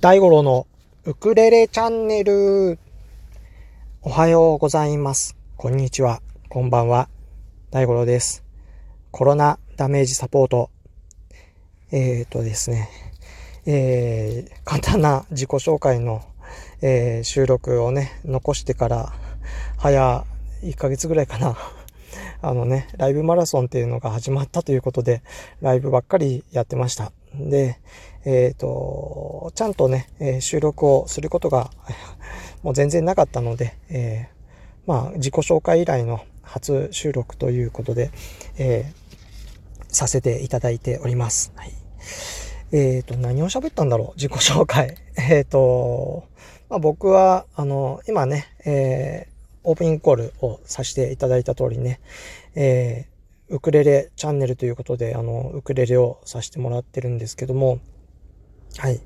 大五郎のウクレレチャンネル。おはようございます。こんにちは。こんばんは。大五郎です。コロナダメージサポート。えっ、ー、とですね。えー、簡単な自己紹介の、えー、収録をね、残してから、早1ヶ月ぐらいかな。あのね、ライブマラソンっていうのが始まったということで、ライブばっかりやってました。で、えっ、ー、と、ちゃんとね、え、収録をすることが もう全然なかったので、えー、まあ、自己紹介以来の初収録ということで、えさせていただいております。はい。えっ、と、何を喋ったんだろう？自己紹介。えっ、と、まあ、僕は、あの、今ね、えオープニングコールをさせていただいた通りね、えウクレレチャンネルということで、あの、ウクレレをさせてもらってるんですけども、はい。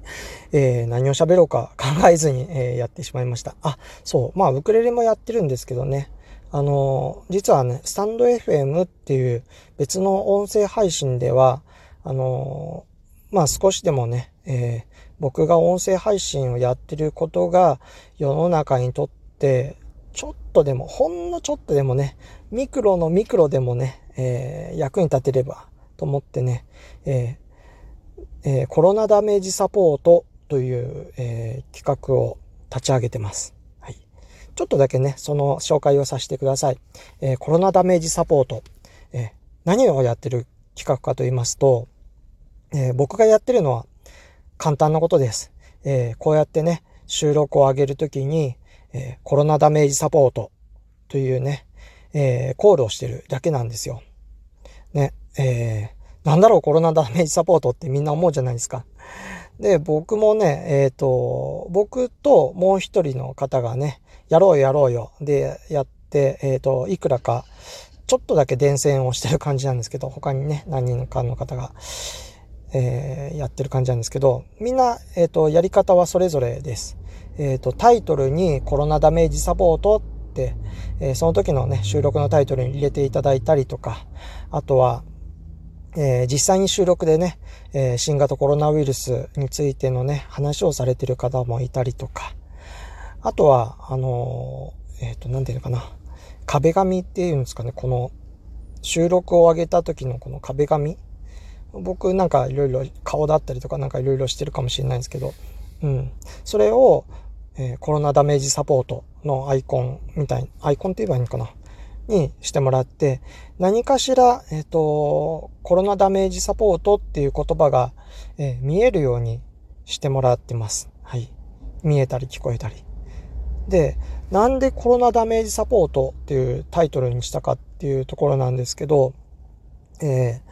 えー、何を喋ろうか 考えずに、えー、やってしまいました。あ、そう。まあ、ウクレレもやってるんですけどね。あの、実はね、スタンド FM っていう別の音声配信では、あの、まあ、少しでもね、えー、僕が音声配信をやってることが世の中にとってちょっとでも、ほんのちょっとでもね、ミクロのミクロでもね、えー、役に立てればと思ってね、ええー、コロナダメージサポートという、えー、企画を立ち上げてます。はい。ちょっとだけね、その紹介をさせてください。えー、コロナダメージサポート。え何をやってる企画かと言いますと、え僕がやってるのは簡単なことです。えこうやってね、収録を上げるときに、えコロナダメージサポートというね、えコールをしてるだけなんですよ。ね、えー、なんだろう、コロナダメージサポートってみんな思うじゃないですか。で、僕もね、えっ、ー、と、僕ともう一人の方がね、やろうやろうよ。で、やって、えっ、ー、と、いくらか、ちょっとだけ伝染をしてる感じなんですけど、他にね、何人かの方が、えー、やってる感じなんですけど、みんな、えっ、と、やり方はそれぞれです。えっ、と、タイトルにコロナダメージサポートって、えその時のね、収録のタイトルに入れていただいたりとか、あとは、えー、実際に収録でね、え、新型コロナウイルスについてのね、話をされてる方もいたりとか、あとは、あの、えっ、と、なんていうのかな、壁紙っていうんですかね、この、収録を上げた時のこの壁紙僕なんかいろいろ顔だったりとかなんかいろいろしてるかもしれないんですけど、うん。それを、えー、コロナダメージサポートのアイコンみたい、アイコンって言えばいいのかな？にしてもらって、何かしら、えっ、ー、と、コロナダメージサポートっていう言葉が、えー、見えるようにしてもらってます。はい。見えたり聞こえたり。で、なんでコロナダメージサポートっていうタイトルにしたかっていうところなんですけど、え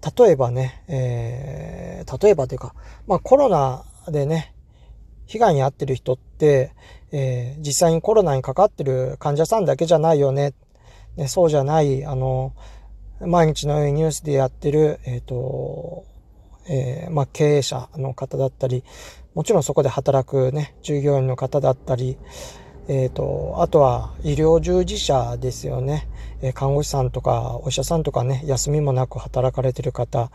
ー、例えばね、えー、例えばというか、まあコロナでね、被害に遭ってる人って、えー、実際にコロナにかかってる患者さんだけじゃないよねね、そうじゃない、あの、毎日のようにニュースでやってる、えっ、ー、と、えー、まあ、経営者の方だったり、もちろんそこで働くね、従業員の方だったり、えっ、ー、と、あとは医療従事者ですよね。え看護師さんとかお医者さんとかね、休みもなく働かれてる方、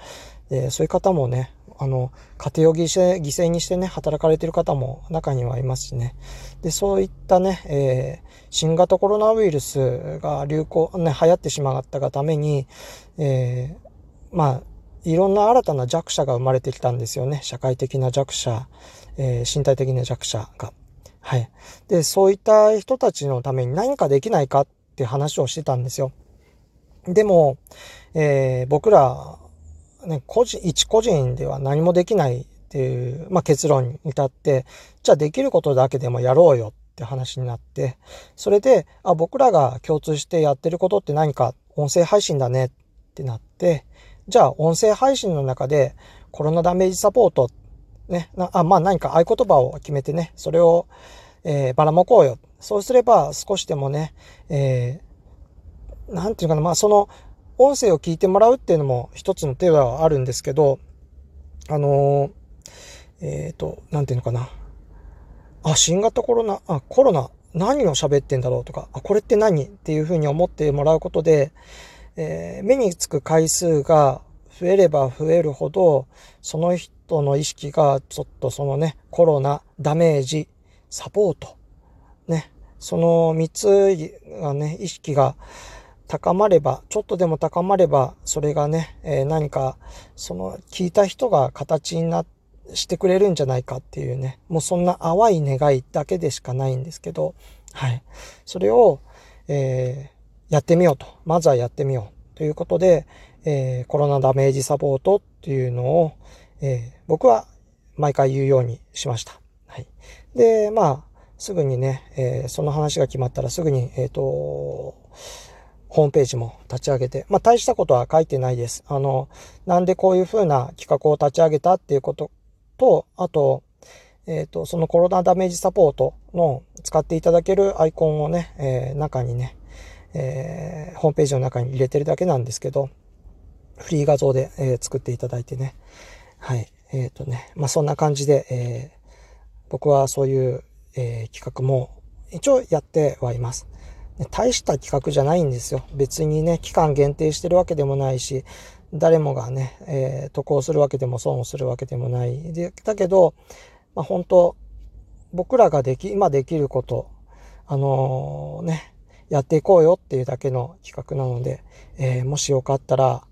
えそういう方もね、あの、家庭を犠牲犠牲にしてね、働かれてる方も中にはいますしね。で、そういったね、えー、新型コロナウイルスが流行、ね、流行ってしまったがために、えー、まあ、いろんな新たな弱者が生まれてきたんですよね。社会的な弱者、えー、身体的な弱者が。はい。で、そういった人たちのために何かできないかって話をしてたんですよ。でも、えー、僕らね、個人、一個人では何もできないっていう、まあ、結論に至って、じゃあできることだけでもやろうよって話になって、それで、あ、僕らが共通してやってることって何か音声配信だねってなって、じゃあ音声配信の中でコロナダメージサポート、ね、あまあ何か合言葉を決めてね、それを、えー、ばらまこうよ。そうすれば少しでもね、えー、なんていうかな、まあその音声を聞いてもらうっていうのも一つの手ではあるんですけど、あのー、えっ、ー、と、なんていうのかな。あ、新型コロナ、あ、コロナ、何を喋ってんだろうとか、あ、これって何っていうふうに思ってもらうことで、えー、目につく回数が増えれば増えるほど、そのトの意識がちょっとそのね、コロナ、ダメージ、サポート、ね、その3つがね、意識が高まれば、ちょっとでも高まれば、それがね、えー、何か、その聞いた人が形になしてくれるんじゃないかっていうね、もうそんな淡い願いだけでしかないんですけど、はい。それを、えー、やってみようと。まずはやってみよう。ということで、えー、コロナダメージサポートっていうのを、えー、僕は毎回言うようにしました。はい。で、まあ、すぐにね、えー、その話が決まったらすぐに、えっ、ー、と、ホームページも立ち上げて、まあ大したことは書いてないです。あの、なんでこういう風な企画を立ち上げたっていうことと、あと、えっ、ー、と、そのコロナダメージサポートの使っていただけるアイコンをね、えー、中にね、えー、ホームページの中に入れてるだけなんですけど、フリー画像で、え、作っていただいてね。はい。えっ、とね、まあ、そんな感じで、え、僕はそういう、え、企画も一応やってはいます。大した企画じゃないんですよ。別にね、期間限定してるわけでもないし、誰もがね、えー、渡航するわけでも損をするわけでもない。で、だけど、まあ、本当僕らができ、今できること、あのー、ね、やっていこうよっていうだけの企画なので、えー、もしよかったら、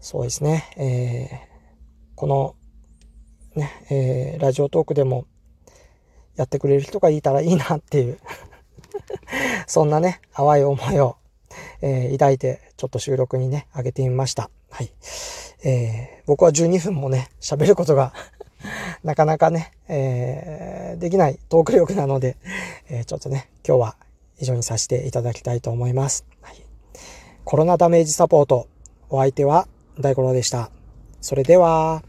そうですね、えー、この、ね、え、ラジオトークでもやってくれる人がいたらいいなっていう そんなね、淡い思いを、えー、抱いて、ちょっと収録にね、上げてみました。はい。えー、僕は12分もね、喋ることが なかなかね、えー、できないトーク力なので、えー、ちょっとね、今日は以上にさせていただきたいと思います。はい、コロナダメージサポート、お相手は大五郎でした。それでは、